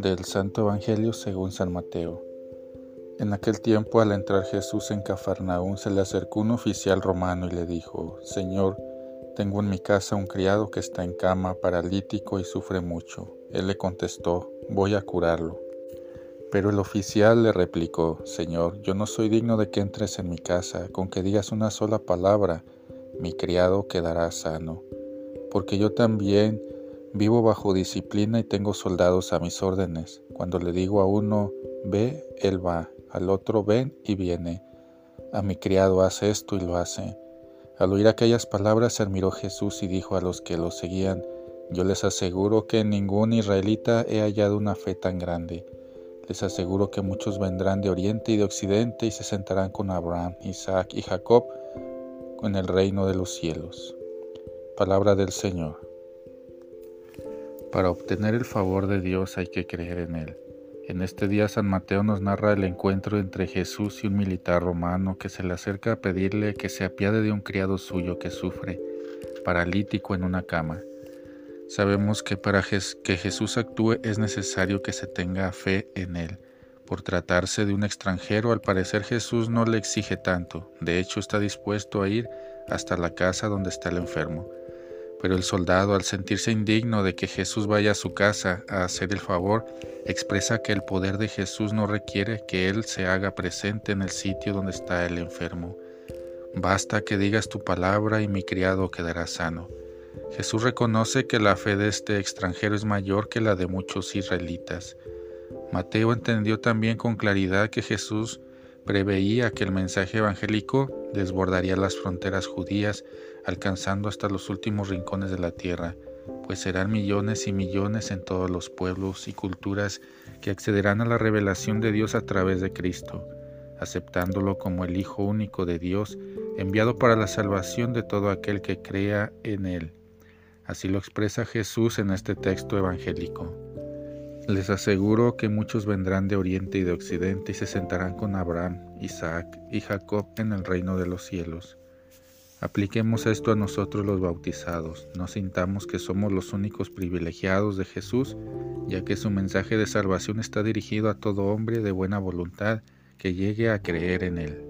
Del Santo Evangelio según San Mateo. En aquel tiempo, al entrar Jesús en Cafarnaún, se le acercó un oficial romano y le dijo, Señor, tengo en mi casa un criado que está en cama, paralítico y sufre mucho. Él le contestó, voy a curarlo. Pero el oficial le replicó, Señor, yo no soy digno de que entres en mi casa, con que digas una sola palabra, mi criado quedará sano. Porque yo también Vivo bajo disciplina y tengo soldados a mis órdenes. Cuando le digo a uno, ve, él va, al otro, ven y viene. A mi criado hace esto y lo hace. Al oír aquellas palabras se admiró Jesús y dijo a los que lo seguían, yo les aseguro que en ningún israelita he hallado una fe tan grande. Les aseguro que muchos vendrán de oriente y de occidente y se sentarán con Abraham, Isaac y Jacob en el reino de los cielos. Palabra del Señor. Para obtener el favor de Dios hay que creer en Él. En este día San Mateo nos narra el encuentro entre Jesús y un militar romano que se le acerca a pedirle que se apiade de un criado suyo que sufre, paralítico en una cama. Sabemos que para que Jesús actúe es necesario que se tenga fe en Él. Por tratarse de un extranjero, al parecer Jesús no le exige tanto, de hecho está dispuesto a ir hasta la casa donde está el enfermo. Pero el soldado, al sentirse indigno de que Jesús vaya a su casa a hacer el favor, expresa que el poder de Jesús no requiere que Él se haga presente en el sitio donde está el enfermo. Basta que digas tu palabra y mi criado quedará sano. Jesús reconoce que la fe de este extranjero es mayor que la de muchos israelitas. Mateo entendió también con claridad que Jesús preveía que el mensaje evangélico desbordaría las fronteras judías, alcanzando hasta los últimos rincones de la tierra, pues serán millones y millones en todos los pueblos y culturas que accederán a la revelación de Dios a través de Cristo, aceptándolo como el Hijo único de Dios, enviado para la salvación de todo aquel que crea en Él. Así lo expresa Jesús en este texto evangélico. Les aseguro que muchos vendrán de oriente y de occidente y se sentarán con Abraham, Isaac y Jacob en el reino de los cielos. Apliquemos esto a nosotros los bautizados, no sintamos que somos los únicos privilegiados de Jesús, ya que su mensaje de salvación está dirigido a todo hombre de buena voluntad que llegue a creer en él.